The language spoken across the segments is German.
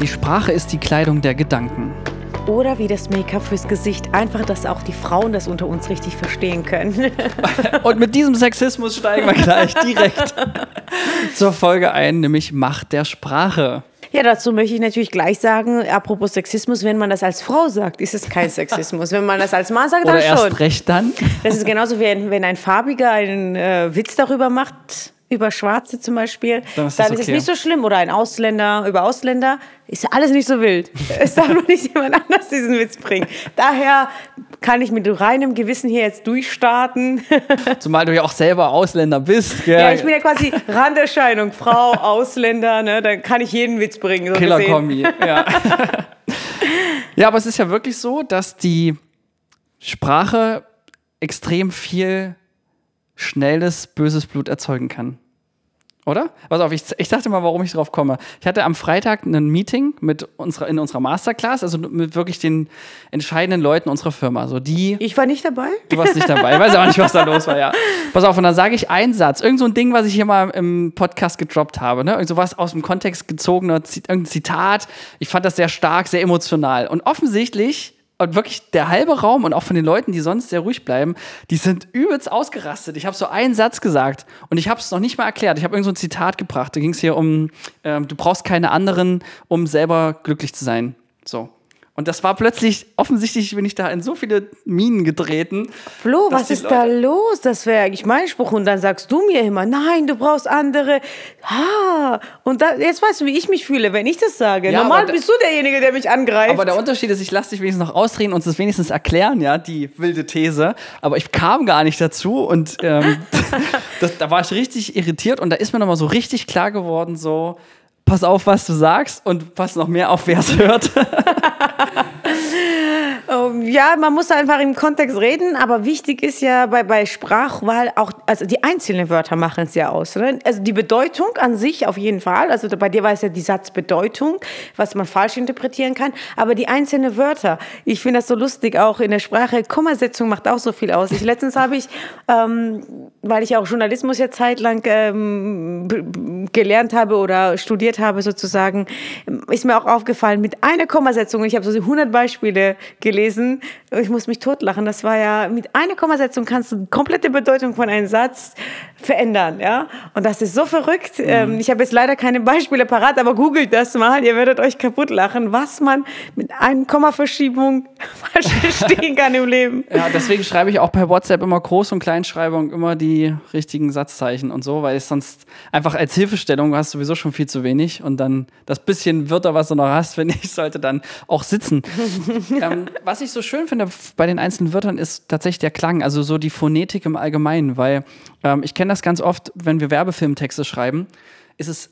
Die Sprache ist die Kleidung der Gedanken. Oder wie das Make-up fürs Gesicht. Einfach, dass auch die Frauen das unter uns richtig verstehen können. Und mit diesem Sexismus steigen wir gleich direkt zur Folge ein, nämlich Macht der Sprache. Ja, dazu möchte ich natürlich gleich sagen, apropos Sexismus, wenn man das als Frau sagt, ist es kein Sexismus. Wenn man das als Mann sagt, Oder dann erst schon. recht dann. Das ist genauso wie ein, wenn ein Farbiger einen äh, Witz darüber macht, über Schwarze zum Beispiel, Dann ist das dann ist es okay. nicht so schlimm. Oder ein Ausländer über Ausländer, ist alles nicht so wild. Es darf nur nicht jemand anders diesen Witz bringen. Daher kann ich mit reinem Gewissen hier jetzt durchstarten. Zumal du ja auch selber Ausländer bist. Gell? Ja, ich bin ja quasi Randerscheinung, Frau, Ausländer, ne? dann kann ich jeden Witz bringen. So. Killer-Kombi. Ja. ja, aber es ist ja wirklich so, dass die Sprache extrem viel schnelles, böses Blut erzeugen kann. Oder? Pass auf, ich, ich dachte mal, warum ich drauf komme. Ich hatte am Freitag ein Meeting mit unserer, in unserer Masterclass, also mit wirklich den entscheidenden Leuten unserer Firma. So die, Ich war nicht dabei. du warst nicht dabei, ich weiß auch nicht, was da los war, ja. Pass auf, und dann sage ich einen Satz, irgend so ein Ding, was ich hier mal im Podcast gedroppt habe, ne? Irgend sowas aus dem Kontext gezogener, irgendein Zitat. Ich fand das sehr stark, sehr emotional. Und offensichtlich, und wirklich der halbe Raum und auch von den Leuten, die sonst sehr ruhig bleiben, die sind übelst ausgerastet. Ich habe so einen Satz gesagt und ich habe es noch nicht mal erklärt. Ich habe irgend so ein Zitat gebracht. Da ging es hier um, ähm, du brauchst keine anderen, um selber glücklich zu sein. So. Und das war plötzlich, offensichtlich bin ich da in so viele Minen getreten. Flo, was ist da Leute- los? Das wäre eigentlich mein Spruch. Und dann sagst du mir immer, nein, du brauchst andere. Ha. Und da, jetzt weißt du, wie ich mich fühle, wenn ich das sage. Ja, Normal da- bist du derjenige, der mich angreift. Aber der Unterschied ist, ich lasse dich wenigstens noch ausreden und es wenigstens erklären, ja, die wilde These. Aber ich kam gar nicht dazu und ähm, das, da war ich richtig irritiert und da ist mir nochmal so richtig klar geworden, so, pass auf, was du sagst und pass noch mehr auf, wer es hört. Ähm, ja, man muss einfach im Kontext reden, aber wichtig ist ja bei, bei Sprachwahl auch, also die einzelnen Wörter machen es ja aus. Ne? Also die Bedeutung an sich auf jeden Fall, also bei dir war es ja die Satzbedeutung, was man falsch interpretieren kann, aber die einzelnen Wörter, ich finde das so lustig auch in der Sprache, Kommasetzung macht auch so viel aus. Ich, letztens habe ich, ähm, weil ich auch Journalismus ja zeitlang ähm, gelernt habe oder studiert habe sozusagen, ist mir auch aufgefallen, mit einer Kommasetzung, ich habe so 100 Beispiele gelesen, ich muss mich totlachen, das war ja, mit einer Kommasetzung kannst du die komplette Bedeutung von einem Satz verändern, ja, und das ist so verrückt. Ähm, ich habe jetzt leider keine Beispiele parat, aber googelt das mal, ihr werdet euch kaputt lachen, was man mit einer Kommaverschiebung falsch verstehen kann im Leben. ja, deswegen schreibe ich auch bei WhatsApp immer Groß- und Kleinschreibung immer die richtigen Satzzeichen und so, weil es sonst einfach als Hilfestellung hast du sowieso schon viel zu wenig und dann das bisschen Wörter, was du noch hast, finde ich, sollte dann auch sitzen. ähm, was ich so schön finde f- bei den einzelnen Wörtern ist tatsächlich der Klang, also so die Phonetik im Allgemeinen, weil ähm, ich kenne das ganz oft, wenn wir Werbefilmtexte schreiben, ist es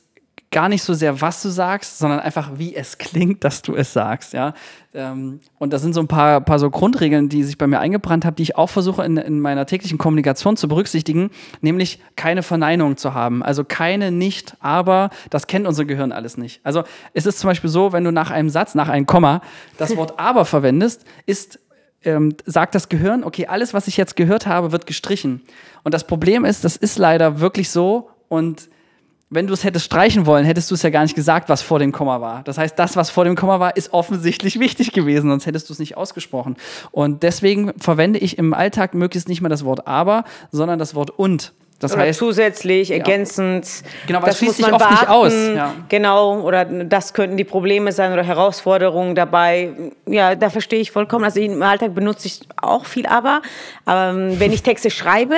gar nicht so sehr, was du sagst, sondern einfach, wie es klingt, dass du es sagst, ja. Ähm, und das sind so ein paar, paar so Grundregeln, die sich bei mir eingebrannt haben, die ich auch versuche in, in meiner täglichen Kommunikation zu berücksichtigen, nämlich keine Verneinung zu haben. Also keine nicht, aber, das kennt unser Gehirn alles nicht. Also es ist zum Beispiel so, wenn du nach einem Satz, nach einem Komma, das Wort aber verwendest, ist ähm, sagt das Gehirn, okay, alles, was ich jetzt gehört habe, wird gestrichen. Und das Problem ist, das ist leider wirklich so und wenn du es hättest streichen wollen, hättest du es ja gar nicht gesagt, was vor dem Komma war. Das heißt, das, was vor dem Komma war, ist offensichtlich wichtig gewesen, sonst hättest du es nicht ausgesprochen. Und deswegen verwende ich im Alltag möglichst nicht mehr das Wort aber, sondern das Wort und. Das Oder heißt, zusätzlich, ergänzend. Genau, weil es das schließt muss sich man oft nicht beachten. aus, ja. Genau, oder das könnten die Probleme sein oder Herausforderungen dabei. Ja, da verstehe ich vollkommen. Also im Alltag benutze ich auch viel aber. Aber ähm, wenn ich Texte schreibe,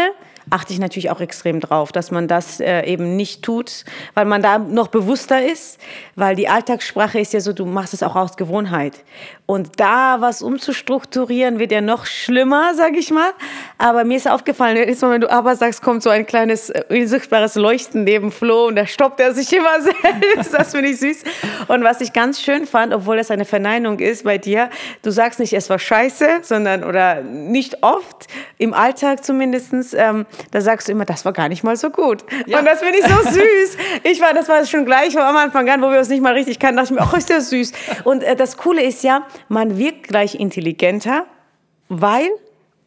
achte ich natürlich auch extrem drauf, dass man das äh, eben nicht tut, weil man da noch bewusster ist, weil die Alltagssprache ist ja so, du machst es auch aus Gewohnheit. Und da was umzustrukturieren wird ja noch schlimmer, sag ich mal. Aber mir ist aufgefallen, jedes Mal, wenn du aber sagst, kommt so ein kleines äh, unsichtbares Leuchten neben Flo und da stoppt er sich immer selbst. Das finde ich süß. Und was ich ganz schön fand, obwohl das eine Verneinung ist bei dir, du sagst nicht, es war scheiße, sondern oder nicht oft, im Alltag zumindestens, ähm, da sagst du immer, das war gar nicht mal so gut. Ja. Und das finde ich so süß. Ich war, das war schon gleich am Anfang an, wo wir uns nicht mal richtig kannten, dachte ich mir, ach, ist der süß. Und äh, das Coole ist ja, man wirkt gleich intelligenter, weil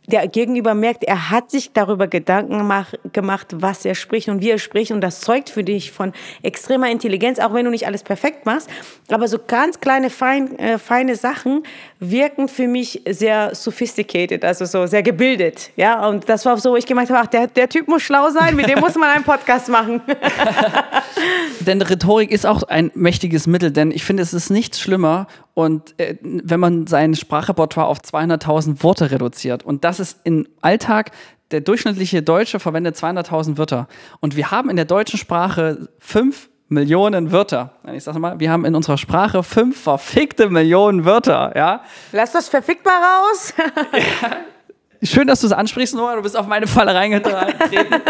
der Gegenüber merkt, er hat sich darüber Gedanken gemacht, was er spricht und wie er spricht. Und das zeugt für dich von extremer Intelligenz, auch wenn du nicht alles perfekt machst. Aber so ganz kleine, fein, äh, feine Sachen wirken für mich sehr sophisticated, also so sehr gebildet. Ja, und das war so, wo ich gemeint habe, ach, der, der Typ muss schlau sein, mit dem muss man einen Podcast machen. denn Rhetorik ist auch ein mächtiges Mittel, denn ich finde, es ist nichts schlimmer und äh, wenn man sein Sprachrepertoire auf 200.000 Worte reduziert und das ist im Alltag der durchschnittliche Deutsche verwendet 200.000 Wörter und wir haben in der deutschen Sprache fünf Millionen Wörter. Ich sag mal, wir haben in unserer Sprache fünf verfickte Millionen Wörter, ja. Lass das verfickt mal raus. ja. Schön, dass du es ansprichst, Noah. Du bist auf meine Falle reingetreten.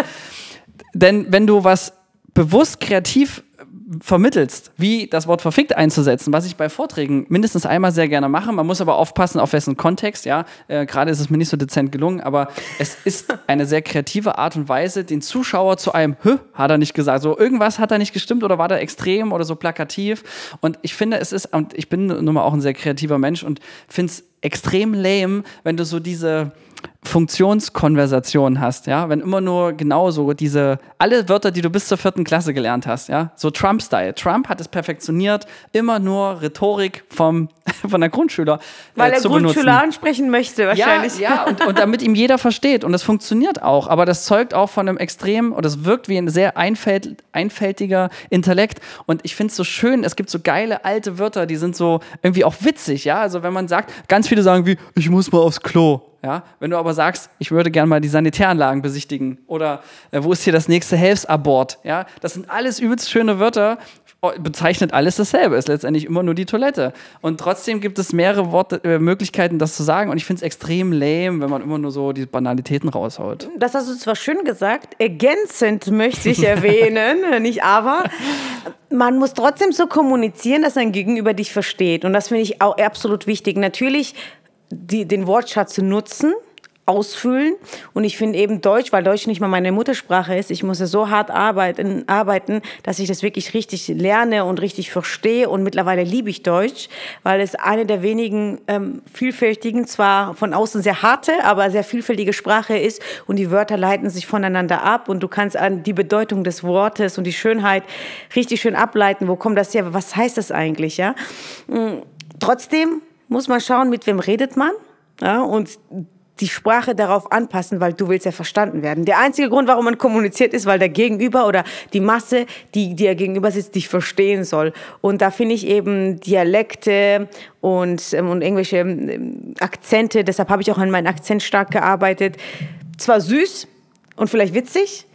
Denn wenn du was bewusst kreativ vermittelst, wie das Wort verfickt einzusetzen, was ich bei Vorträgen mindestens einmal sehr gerne mache. Man muss aber aufpassen, auf wessen Kontext, ja. Äh, Gerade ist es mir nicht so dezent gelungen, aber es ist eine sehr kreative Art und Weise, den Zuschauer zu einem Hö, hat er nicht gesagt. So, irgendwas hat da nicht gestimmt oder war da extrem oder so plakativ. Und ich finde, es ist, und ich bin nun mal auch ein sehr kreativer Mensch und finde es extrem lame, wenn du so diese Funktionskonversation hast, ja, wenn immer nur genau so diese, alle Wörter, die du bis zur vierten Klasse gelernt hast, ja, so Trump-Style. Trump hat es perfektioniert, immer nur Rhetorik vom, von der Grundschüler. Äh, Weil er Grundschüler ansprechen möchte, wahrscheinlich. Ja, ja und, und damit ihm jeder versteht. Und das funktioniert auch, aber das zeugt auch von einem extrem, und das wirkt wie ein sehr einfält, einfältiger Intellekt. Und ich finde es so schön, es gibt so geile alte Wörter, die sind so irgendwie auch witzig, ja. Also wenn man sagt, ganz viele sagen wie, ich muss mal aufs Klo ja? Wenn du aber sagst, ich würde gerne mal die Sanitäranlagen besichtigen oder äh, wo ist hier das nächste Hilfsabort, ja? das sind alles übelst schöne Wörter, bezeichnet alles dasselbe, ist letztendlich immer nur die Toilette. Und trotzdem gibt es mehrere Worte, äh, Möglichkeiten, das zu sagen. Und ich finde es extrem lame, wenn man immer nur so die Banalitäten raushaut. Das hast du zwar schön gesagt, ergänzend möchte ich erwähnen, nicht aber. Man muss trotzdem so kommunizieren, dass ein Gegenüber dich versteht. Und das finde ich auch absolut wichtig. Natürlich die, den Wortschatz nutzen, ausfüllen. Und ich finde eben Deutsch, weil Deutsch nicht mal meine Muttersprache ist, ich muss ja so hart arbeiten, arbeiten, dass ich das wirklich richtig lerne und richtig verstehe. Und mittlerweile liebe ich Deutsch, weil es eine der wenigen ähm, vielfältigen, zwar von außen sehr harte, aber sehr vielfältige Sprache ist. Und die Wörter leiten sich voneinander ab. Und du kannst an die Bedeutung des Wortes und die Schönheit richtig schön ableiten. Wo kommt das her? Was heißt das eigentlich? Ja? Mm, trotzdem muss man schauen, mit wem redet man. Ja, und die Sprache darauf anpassen, weil du willst ja verstanden werden. Der einzige Grund, warum man kommuniziert, ist, weil der Gegenüber oder die Masse, die dir gegenüber sitzt, dich verstehen soll. Und da finde ich eben Dialekte und, ähm, und irgendwelche ähm, Akzente, deshalb habe ich auch an meinen Akzent stark gearbeitet, zwar süß und vielleicht witzig,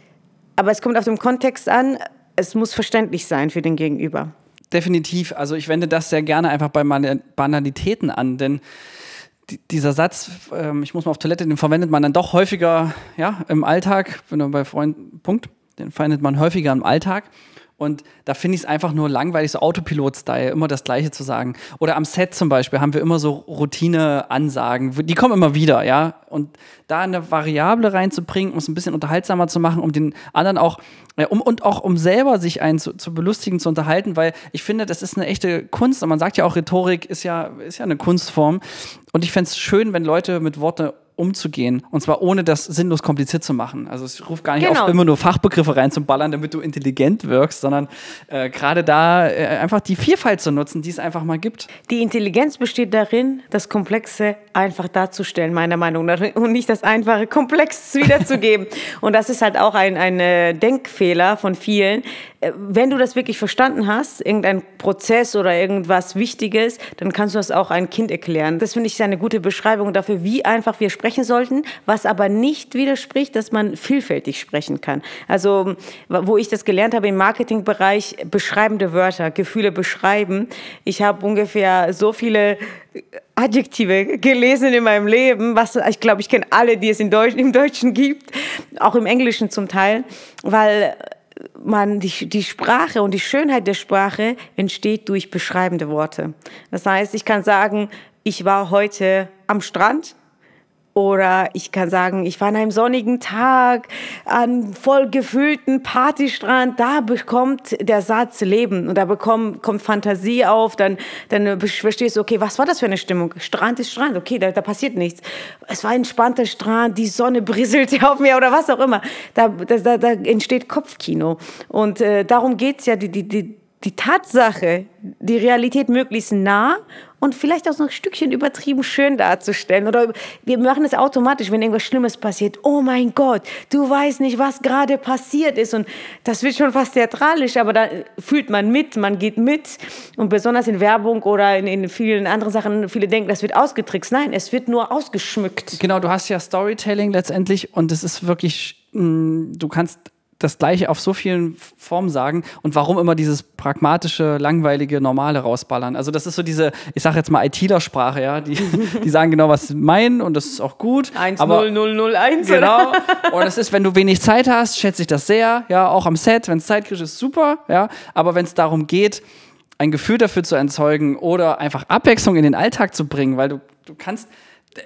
aber es kommt auf den Kontext an, es muss verständlich sein für den Gegenüber definitiv. Also ich wende das sehr gerne einfach bei Banalitäten an, denn dieser Satz, ähm, ich muss mal auf Toilette, den verwendet man dann doch häufiger ja, im Alltag, wenn du bei Freunden, Punkt, den verwendet man häufiger im Alltag. Und da finde ich es einfach nur langweilig, so Autopilot-Style, immer das Gleiche zu sagen. Oder am Set zum Beispiel haben wir immer so Routine-Ansagen, die kommen immer wieder, ja. Und da eine Variable reinzubringen, um es ein bisschen unterhaltsamer zu machen, um den anderen auch, äh, um, und auch um selber sich einen zu, zu, belustigen, zu unterhalten, weil ich finde, das ist eine echte Kunst. Und man sagt ja auch, Rhetorik ist ja, ist ja eine Kunstform. Und ich fände es schön, wenn Leute mit Worten umzugehen. Und zwar ohne das sinnlos kompliziert zu machen. Also es ruft gar nicht genau. auf, immer nur Fachbegriffe reinzuballern, damit du intelligent wirkst, sondern äh, gerade da äh, einfach die Vielfalt zu nutzen, die es einfach mal gibt. Die Intelligenz besteht darin, das Komplexe einfach darzustellen, meiner Meinung nach, und nicht das einfache Komplex wiederzugeben. und das ist halt auch ein, ein äh, Denkfehler von vielen. Äh, wenn du das wirklich verstanden hast, irgendein Prozess oder irgendwas Wichtiges, dann kannst du das auch einem Kind erklären. Das finde ich eine gute Beschreibung dafür, wie einfach wir sprechen sprechen sollten, was aber nicht widerspricht, dass man vielfältig sprechen kann. Also, wo ich das gelernt habe im Marketingbereich, beschreibende Wörter, Gefühle beschreiben. Ich habe ungefähr so viele Adjektive gelesen in meinem Leben, was ich glaube, ich kenne alle, die es in Deutsch, im Deutschen gibt, auch im Englischen zum Teil, weil man die, die Sprache und die Schönheit der Sprache entsteht durch beschreibende Worte. Das heißt, ich kann sagen, ich war heute am Strand Oder ich kann sagen, ich war an einem sonnigen Tag an voll gefüllten Partystrand. Da bekommt der Satz Leben und da bekommt, kommt Fantasie auf. Dann, dann verstehst du, okay, was war das für eine Stimmung? Strand ist Strand, okay, da, da passiert nichts. Es war ein entspannter Strand, die Sonne brisselte auf mir oder was auch immer. Da, da, da entsteht Kopfkino. Und äh, darum geht's ja, die, die, die, die Tatsache, die Realität möglichst nah und vielleicht auch noch ein Stückchen übertrieben schön darzustellen. Oder wir machen es automatisch, wenn irgendwas Schlimmes passiert. Oh mein Gott, du weißt nicht, was gerade passiert ist. Und das wird schon fast theatralisch, aber da fühlt man mit, man geht mit. Und besonders in Werbung oder in, in vielen anderen Sachen, viele denken, das wird ausgetrickst. Nein, es wird nur ausgeschmückt. Genau, du hast ja Storytelling letztendlich und es ist wirklich, mh, mm, du kannst das Gleiche auf so vielen Formen sagen und warum immer dieses pragmatische, langweilige, normale rausballern. Also das ist so diese, ich sage jetzt mal ITler-Sprache, ja, die, die sagen genau, was sie meinen und das ist auch gut. 1-0-0-0-1. Genau. Und es ist, wenn du wenig Zeit hast, schätze ich das sehr, ja, auch am Set, wenn es zeitkrisch ist, super, ja, aber wenn es darum geht, ein Gefühl dafür zu erzeugen oder einfach Abwechslung in den Alltag zu bringen, weil du, du kannst,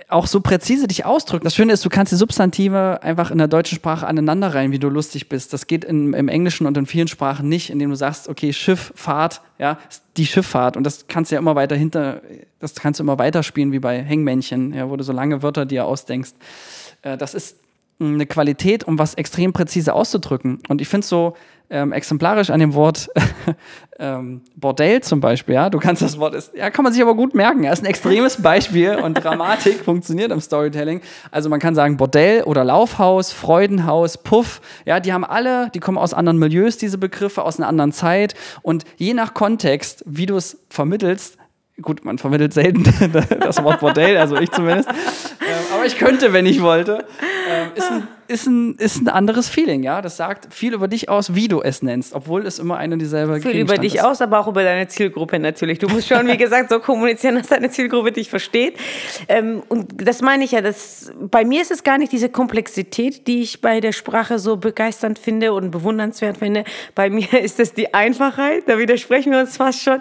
auch so präzise dich ausdrücken. Das Schöne ist, du kannst die Substantive einfach in der deutschen Sprache aneinander rein, wie du lustig bist. Das geht in, im Englischen und in vielen Sprachen nicht, indem du sagst, okay, Schiff, Fahrt, ja, die Schifffahrt. Und das kannst du ja immer weiter hinter, das kannst du immer weiterspielen, wie bei Hängmännchen, ja, wo du so lange Wörter dir ausdenkst. Äh, das ist eine Qualität, um was extrem präzise auszudrücken. Und ich finde so ähm, exemplarisch an dem Wort ähm, Bordell zum Beispiel, ja, du kannst das Wort, ist, ja, kann man sich aber gut merken. Er ist ein extremes Beispiel und Dramatik funktioniert im Storytelling. Also man kann sagen Bordell oder Laufhaus, Freudenhaus, Puff, ja, die haben alle, die kommen aus anderen Milieus, diese Begriffe, aus einer anderen Zeit und je nach Kontext, wie du es vermittelst, gut, man vermittelt selten das Wort Bordell, also ich zumindest, ähm, aber ich könnte, wenn ich wollte, ähm, ist ein ist ein, ist ein anderes Feeling, ja. Das sagt viel über dich aus, wie du es nennst, obwohl es immer eine dieselbe Viel über dich ist. aus, aber auch über deine Zielgruppe natürlich. Du musst schon, wie gesagt, so kommunizieren, dass deine Zielgruppe dich versteht. Ähm, und das meine ich ja, dass, bei mir ist es gar nicht diese Komplexität, die ich bei der Sprache so begeisternd finde und bewundernswert finde. Bei mir ist es die Einfachheit, da widersprechen wir uns fast schon.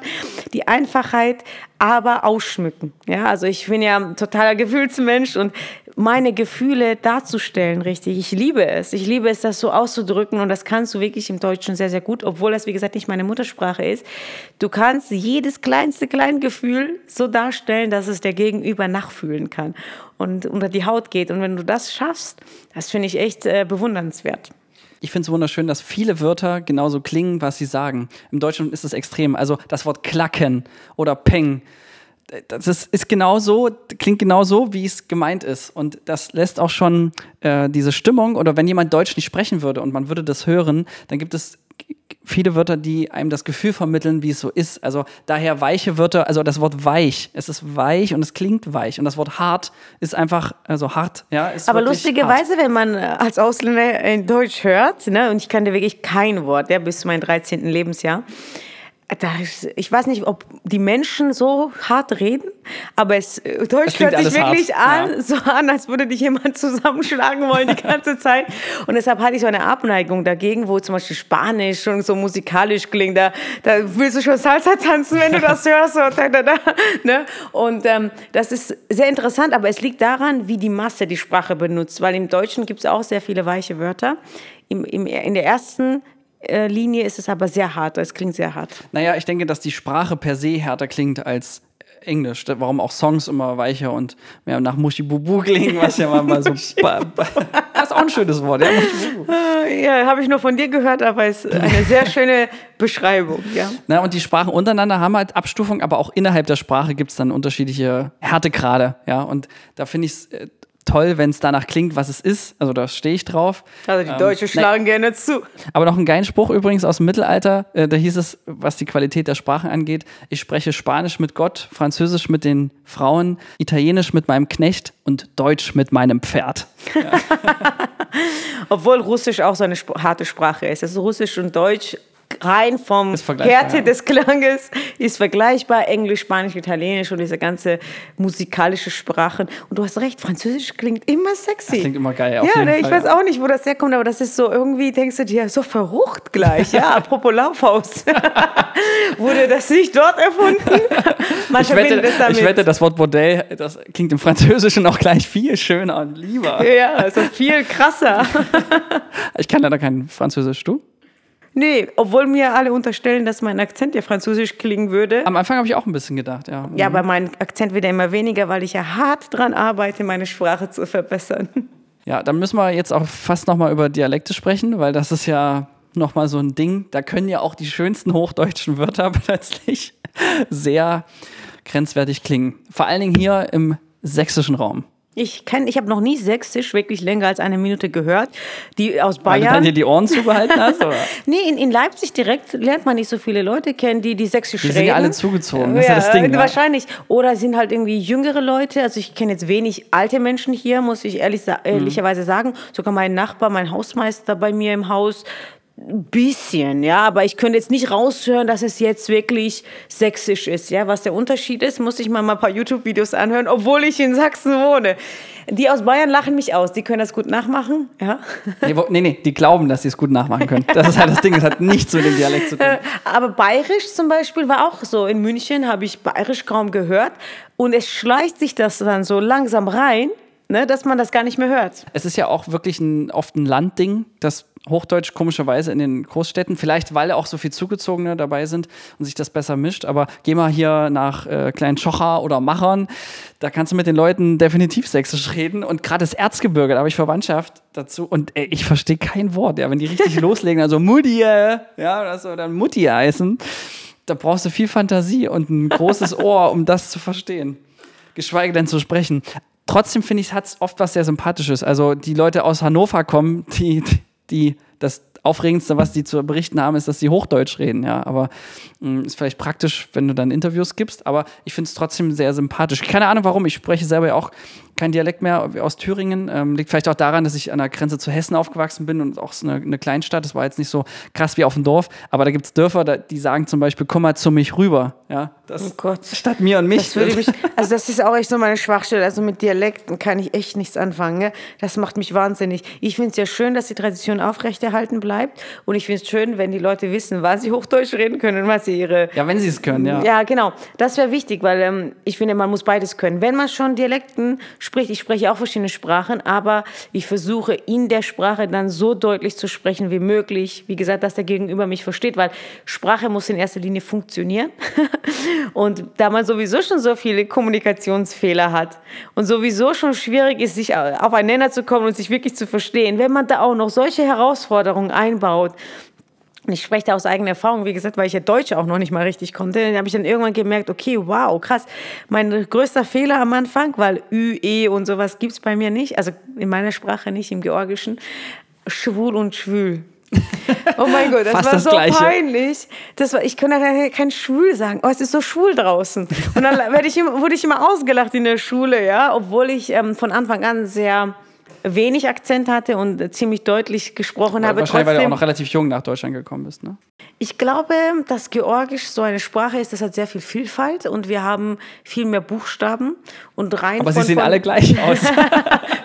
Die Einfachheit, aber ausschmücken. Ja, also ich bin ja ein totaler Gefühlsmensch und meine Gefühle darzustellen, richtig. Ich liebe es. Ich liebe es, das so auszudrücken und das kannst du wirklich im Deutschen sehr, sehr gut, obwohl das, wie gesagt, nicht meine Muttersprache ist. Du kannst jedes kleinste Kleingefühl so darstellen, dass es der Gegenüber nachfühlen kann und unter die Haut geht. Und wenn du das schaffst, das finde ich echt äh, bewundernswert ich finde es wunderschön, dass viele Wörter genauso klingen, was sie sagen. Im Deutschen ist es extrem. Also das Wort klacken oder peng das ist, ist genau so, klingt genau so, wie es gemeint ist. Und das lässt auch schon äh, diese Stimmung, oder wenn jemand Deutsch nicht sprechen würde und man würde das hören, dann gibt es viele Wörter, die einem das Gefühl vermitteln, wie es so ist. Also daher weiche Wörter, also das Wort weich, es ist weich und es klingt weich. Und das Wort hart ist einfach, also hart, ja. Ist Aber lustigerweise, wenn man als Ausländer in Deutsch hört, ne, und ich kannte wirklich kein Wort, ja, bis zu meinem 13. Lebensjahr, ist, ich weiß nicht, ob die Menschen so hart reden, aber es äh, Deutsch hört sich wirklich hart. an, ja. so an, als würde dich jemand zusammenschlagen wollen die ganze Zeit. Und deshalb hatte ich so eine Abneigung dagegen, wo zum Beispiel Spanisch schon so musikalisch klingt. Da, da willst du schon Salsa tanzen, wenn du das hörst. Und, da, da, da, ne? und ähm, das ist sehr interessant, aber es liegt daran, wie die Masse die Sprache benutzt, weil im Deutschen gibt es auch sehr viele weiche Wörter. Im, im, in der ersten Linie ist es aber sehr hart, es klingt sehr hart. Naja, ich denke, dass die Sprache per se härter klingt als Englisch. Warum auch Songs immer weicher und mehr nach Mushibubu klingen, was ja mal so. das ist auch ein schönes Wort, ja. Ja, habe ich nur von dir gehört, aber es ist eine sehr schöne Beschreibung, ja. Na, und die Sprachen untereinander haben halt Abstufung, aber auch innerhalb der Sprache gibt es dann unterschiedliche Härtegrade, ja. Und da finde ich es äh, toll, wenn es danach klingt, was es ist. Also da stehe ich drauf. Also die ähm, Deutschen schlagen ne, gerne zu. Aber noch ein geilen Spruch übrigens aus dem Mittelalter. Äh, da hieß es, was die Qualität der Sprachen angeht, ich spreche Spanisch mit Gott, Französisch mit den Frauen, Italienisch mit meinem Knecht und Deutsch mit meinem Pferd. Ja. Obwohl Russisch auch so eine harte Sprache ist. Also Russisch und Deutsch rein vom Härte ja. des Klanges ist vergleichbar. Englisch, Spanisch, Italienisch und diese ganze musikalische Sprachen. Und du hast recht, Französisch klingt immer sexy. Das klingt immer geil, ja, ne, ich Fall, weiß ja. auch nicht, wo das herkommt, aber das ist so irgendwie, denkst du dir, so verrucht gleich. Ja, apropos Laufhaus. Wurde das nicht dort erfunden? Man Ich wette, es damit. ich wette, das Wort Bordell, das klingt im Französischen auch gleich viel schöner und lieber. ja, also viel krasser. Ich kann leider kein Französisch, du? Nee, obwohl mir alle unterstellen, dass mein Akzent ja französisch klingen würde. Am Anfang habe ich auch ein bisschen gedacht, ja. Ja, aber mein Akzent wird ja immer weniger, weil ich ja hart dran arbeite, meine Sprache zu verbessern. Ja, dann müssen wir jetzt auch fast nochmal über Dialekte sprechen, weil das ist ja nochmal so ein Ding. Da können ja auch die schönsten hochdeutschen Wörter plötzlich sehr grenzwertig klingen. Vor allen Dingen hier im sächsischen Raum. Ich kenn, ich habe noch nie Sächsisch wirklich länger als eine Minute gehört. Die aus Weil du Bayern. dir die Ohren zugehalten hast? Oder? Nee, in, in Leipzig direkt lernt man nicht so viele Leute kennen, die die Sächsisch Die reden. sind ja alle zugezogen, das ist ja das Ding, ja. Wahrscheinlich. Oder sind halt irgendwie jüngere Leute. Also ich kenne jetzt wenig alte Menschen hier, muss ich ehrlich, Mhm. ehrlicherweise sagen. Sogar mein Nachbar, mein Hausmeister bei mir im Haus. Ein bisschen, ja, aber ich könnte jetzt nicht raushören, dass es jetzt wirklich sächsisch ist, ja. Was der Unterschied ist, muss ich mal mal ein paar YouTube-Videos anhören, obwohl ich in Sachsen wohne. Die aus Bayern lachen mich aus, die können das gut nachmachen, ja. Nee, nee, nee, die glauben, dass sie es gut nachmachen können. Das ist halt das Ding, das hat nichts mit dem Dialekt zu tun. Aber bayerisch zum Beispiel war auch so. In München habe ich bayerisch kaum gehört. Und es schleicht sich das dann so langsam rein, ne, dass man das gar nicht mehr hört. Es ist ja auch wirklich ein, oft ein Landding, das Hochdeutsch komischerweise in den Großstädten, vielleicht weil auch so viel Zugezogene dabei sind und sich das besser mischt. Aber geh mal hier nach äh, Klein-Schocher oder Machern, da kannst du mit den Leuten definitiv sächsisch reden. Und gerade das Erzgebirge, da habe ich Verwandtschaft dazu und ey, ich verstehe kein Wort. Ja, wenn die richtig loslegen, also Mutti, ja, oder so, dann Mutti heißen, da brauchst du viel Fantasie und ein großes Ohr, um das zu verstehen geschweige denn zu sprechen. Trotzdem finde ich, hat es oft was sehr Sympathisches. Also die Leute aus Hannover kommen, die, die, das Aufregendste, was die zu berichten haben, ist, dass sie Hochdeutsch reden. Ja, aber mh, ist vielleicht praktisch, wenn du dann Interviews gibst. Aber ich finde es trotzdem sehr sympathisch. Keine Ahnung, warum. Ich spreche selber ja auch kein Dialekt mehr aus Thüringen. Ähm, liegt vielleicht auch daran, dass ich an der Grenze zu Hessen aufgewachsen bin und auch so eine, eine Kleinstadt. Das war jetzt nicht so krass wie auf dem Dorf. Aber da gibt es Dörfer, da, die sagen zum Beispiel, komm mal zu mich rüber. Ja, das Oh Gott. statt mir und mich. Das mich, also das ist auch echt so meine Schwachstelle. Also mit Dialekten kann ich echt nichts anfangen. Ne? Das macht mich wahnsinnig. Ich finde es ja schön, dass die Tradition aufrechterhalten bleibt. Und ich finde es schön, wenn die Leute wissen, wann sie Hochdeutsch reden können und was sie ihre Ja, wenn sie es können, ja. Ja, genau. Das wäre wichtig, weil ähm, ich finde, man muss beides können. Wenn man schon Dialekten spricht, ich spreche auch verschiedene Sprachen, aber ich versuche in der Sprache dann so deutlich zu sprechen wie möglich. Wie gesagt, dass der Gegenüber mich versteht, weil Sprache muss in erster Linie funktionieren. und da man sowieso schon so viele Kommunikationsfehler hat und sowieso schon schwierig ist, sich aufeinander zu kommen und sich wirklich zu verstehen, wenn man da auch noch solche Herausforderungen einbaut, und ich spreche da aus eigener Erfahrung, wie gesagt, weil ich ja Deutsch auch noch nicht mal richtig konnte. Dann habe ich dann irgendwann gemerkt, okay, wow, krass. Mein größter Fehler am Anfang, weil Ü, E und sowas gibt es bei mir nicht, also in meiner Sprache nicht, im Georgischen, schwul und schwül. Oh mein Gott, das Fast war das so Gleiche. peinlich. Das war, ich konnte kein, kein schwül sagen. Oh, es ist so schwul draußen. Und dann ich immer, wurde ich immer ausgelacht in der Schule, ja, obwohl ich ähm, von Anfang an sehr wenig Akzent hatte und ziemlich deutlich gesprochen habe. Wahrscheinlich, weil du auch Trotzdem- noch relativ jung nach Deutschland gekommen bist, ne? ich glaube, dass Georgisch so eine Sprache ist, das hat sehr viel Vielfalt und wir haben viel mehr Buchstaben und rein Aber sie sehen alle gleich aus,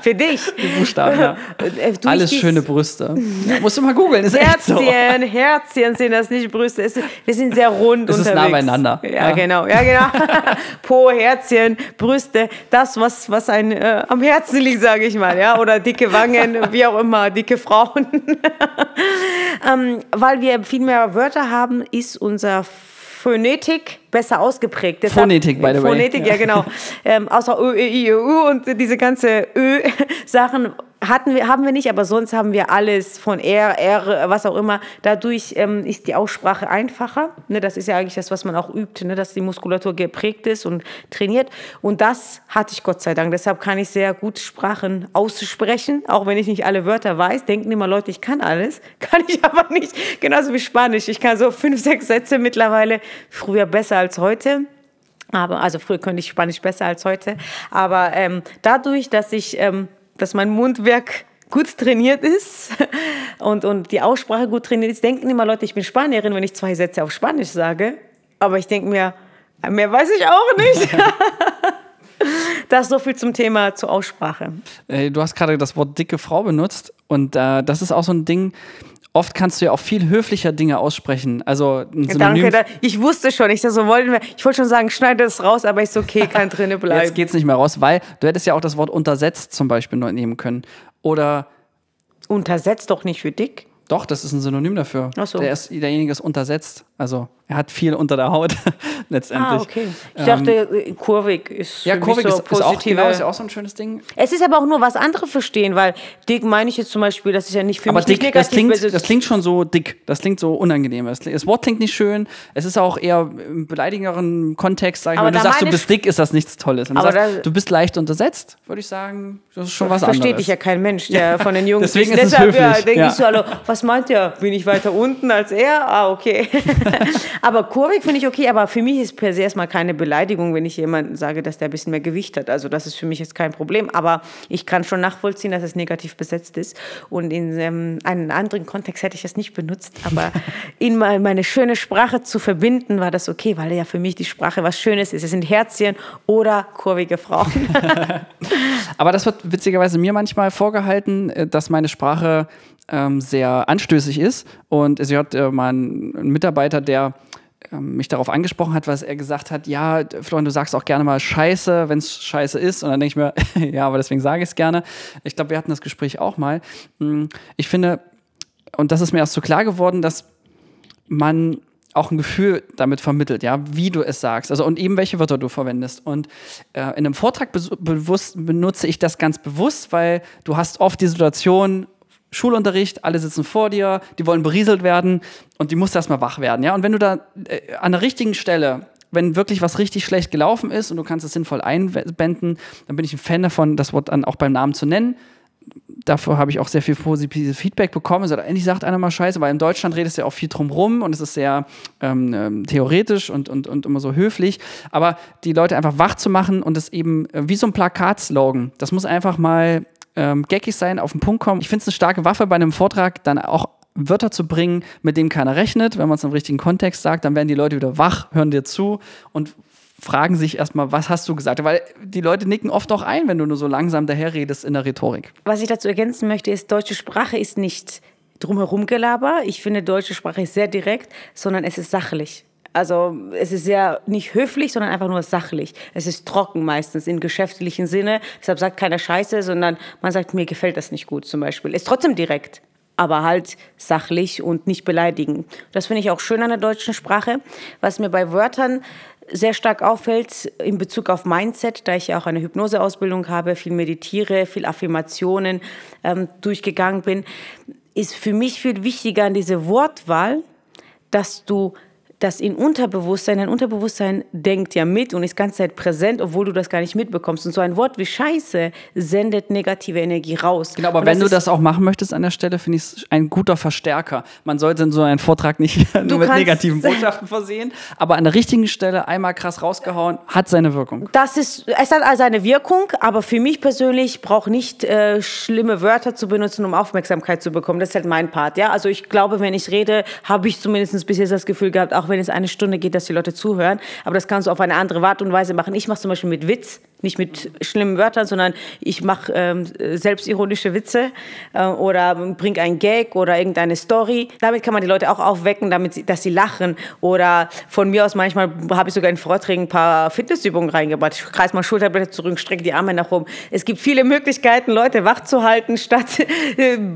für dich. die Buchstaben, ja. Äh, du, Alles schöne Brüste. Ja, musst du mal googeln, ist echt so. Herzchen, Herzchen sind das nicht Brüste. Es, wir sind sehr rund Es ist unterwegs. nah beieinander. Ja, Ja. genau, ja genau. po, Herzchen, Brüste, das was was ein äh, am Herzen liegt, sage ich mal, ja, oder dicke Wangen, wie auch immer, dicke Frauen. ähm, weil wir viel mehr Wörter haben, ist unser Phonetik besser ausgeprägt. Deshalb- Phonetik, by the way. Phonetik, ja, Ja. genau. Ähm, außer Ö, E, I, Ö, U und diese ganze Ö-Sachen hatten wir, haben wir nicht, aber sonst haben wir alles von R, R, was auch immer. Dadurch ähm, ist die Aussprache einfacher. Ne, das ist ja eigentlich das, was man auch übt, ne, dass die Muskulatur geprägt ist und trainiert. Und das hatte ich Gott sei Dank. Deshalb kann ich sehr gut Sprachen aussprechen, auch wenn ich nicht alle Wörter weiß. Denken immer Leute, ich kann alles. Kann ich aber nicht. Genauso wie Spanisch. Ich kann so fünf, sechs Sätze mittlerweile. Früher besser als heute. Aber also früher könnte ich Spanisch besser als heute. Aber ähm, dadurch, dass ich, ähm, dass mein Mundwerk gut trainiert ist und, und die Aussprache gut trainiert ist, denken immer Leute, ich bin Spanierin, wenn ich zwei Sätze auf Spanisch sage. Aber ich denke mir, mehr weiß ich auch nicht. Das so viel zum Thema zur Aussprache. Du hast gerade das Wort dicke Frau benutzt und äh, das ist auch so ein Ding. Oft kannst du ja auch viel höflicher Dinge aussprechen. Also ein Synonym Danke, ich wusste schon, ich so wollten wir, ich wollte schon sagen, schneide es raus, aber ist okay, kann drinne bleiben. Jetzt geht es nicht mehr raus, weil du hättest ja auch das Wort untersetzt zum Beispiel nehmen können. Oder untersetzt doch nicht für dick. Doch, das ist ein Synonym dafür. Ach so. Der ist, derjenige ist untersetzt. Also er hat viel unter der Haut letztendlich. Ah, okay. Ich dachte, ähm, kurvig ist Ja, kurvig so ist, ist, auch, genau, ist auch so ein schönes Ding. Es ist aber auch nur, was andere verstehen, weil dick meine ich jetzt zum Beispiel, das ist ja nicht für aber mich dick, negativ. Das klingt, das klingt schon so dick, das klingt so unangenehm. Das, das, Wort klingt nicht schön, es ist auch eher im beleidigeren Kontext, sag ich mal. Wenn du sagst, du bist dick, ist das nichts Tolles. Wenn du sagst, du bist leicht untersetzt, würde ich sagen, das ist schon was anderes. Versteht dich ja kein Mensch, der von den Jungs Deswegen ist es höflich. Ja, denke ja. ich so, hallo, was meint der? Bin ich weiter unten als er? Ah, okay. aber kurvig finde ich okay, aber für mich ist per se erstmal keine Beleidigung, wenn ich jemandem sage, dass der ein bisschen mehr Gewicht hat. Also das ist für mich jetzt kein Problem. Aber ich kann schon nachvollziehen, dass es negativ besetzt ist. Und in ähm, einem anderen Kontext hätte ich es nicht benutzt. Aber in meine schöne Sprache zu verbinden, war das okay, weil ja für mich die Sprache was Schönes ist. Es sind Herzchen oder kurvige Frauen. aber das wird witzigerweise mir manchmal vorgehalten, äh, dass meine Sprache ähm, sehr anstößig ist. Und sie hat äh, mal einen Mitarbeiter, der mich darauf angesprochen hat, was er gesagt hat, ja, Florian, du sagst auch gerne mal Scheiße, wenn es Scheiße ist. Und dann denke ich mir, ja, aber deswegen sage ich es gerne. Ich glaube, wir hatten das Gespräch auch mal. Hm, ich finde, und das ist mir erst so klar geworden, dass man auch ein Gefühl damit vermittelt, ja, wie du es sagst, also und eben welche Wörter du verwendest. Und äh, in einem Vortrag bewusst, benutze ich das ganz bewusst, weil du hast oft die Situation, Schulunterricht, alle sitzen vor dir, die wollen berieselt werden und die musst erstmal wach werden. Ja? Und wenn du da äh, an der richtigen Stelle, wenn wirklich was richtig schlecht gelaufen ist und du kannst es sinnvoll einbinden, dann bin ich ein Fan davon, das Wort dann auch beim Namen zu nennen. Dafür habe ich auch sehr viel positives Feedback bekommen. Also, endlich sagt einer mal Scheiße, weil in Deutschland redest du ja auch viel drum rum und es ist sehr ähm, ähm, theoretisch und, und, und immer so höflich. Aber die Leute einfach wach zu machen und es eben äh, wie so ein Plakatslogan, das muss einfach mal ähm, geckig sein, auf den Punkt kommen. Ich finde es eine starke Waffe bei einem Vortrag, dann auch Wörter zu bringen, mit denen keiner rechnet. Wenn man es im richtigen Kontext sagt, dann werden die Leute wieder wach, hören dir zu und fragen sich erstmal, was hast du gesagt? Weil die Leute nicken oft auch ein, wenn du nur so langsam daherredest in der Rhetorik. Was ich dazu ergänzen möchte, ist, deutsche Sprache ist nicht drumherum Gelaber. Ich finde, deutsche Sprache ist sehr direkt, sondern es ist sachlich. Also es ist sehr nicht höflich, sondern einfach nur sachlich. Es ist trocken meistens im geschäftlichen Sinne. Deshalb sagt keiner Scheiße, sondern man sagt, mir gefällt das nicht gut zum Beispiel. Ist trotzdem direkt, aber halt sachlich und nicht beleidigend. Das finde ich auch schön an der deutschen Sprache. Was mir bei Wörtern sehr stark auffällt in Bezug auf Mindset, da ich ja auch eine Hypnoseausbildung habe, viel meditiere, viel Affirmationen ähm, durchgegangen bin, ist für mich viel wichtiger an diese Wortwahl, dass du das in Unterbewusstsein, dein Unterbewusstsein denkt ja mit und ist ganze Zeit präsent, obwohl du das gar nicht mitbekommst. Und so ein Wort wie Scheiße sendet negative Energie raus. Genau, aber wenn du das auch machen möchtest an der Stelle, finde ich es ein guter Verstärker. Man sollte so einen Vortrag nicht nur mit negativen Botschaften versehen, aber an der richtigen Stelle einmal krass rausgehauen, hat seine Wirkung. Das ist, es hat also eine Wirkung, aber für mich persönlich braucht nicht äh, schlimme Wörter zu benutzen, um Aufmerksamkeit zu bekommen. Das ist halt mein Part. Ja? Also ich glaube, wenn ich rede, habe ich zumindest bis jetzt das Gefühl gehabt, auch wenn es eine Stunde geht, dass die Leute zuhören. Aber das kannst du auf eine andere Art und Weise machen. Ich mache zum Beispiel mit Witz nicht mit schlimmen Wörtern, sondern ich mache ähm, selbstironische Witze äh, oder bringe einen Gag oder irgendeine Story. Damit kann man die Leute auch aufwecken, damit sie, dass sie lachen. Oder von mir aus manchmal habe ich sogar in Vorträgen ein paar Fitnessübungen reingebracht. Ich kreise mal Schulterblätter zurück, strecke die Arme nach oben. Es gibt viele Möglichkeiten, Leute wach zu halten, statt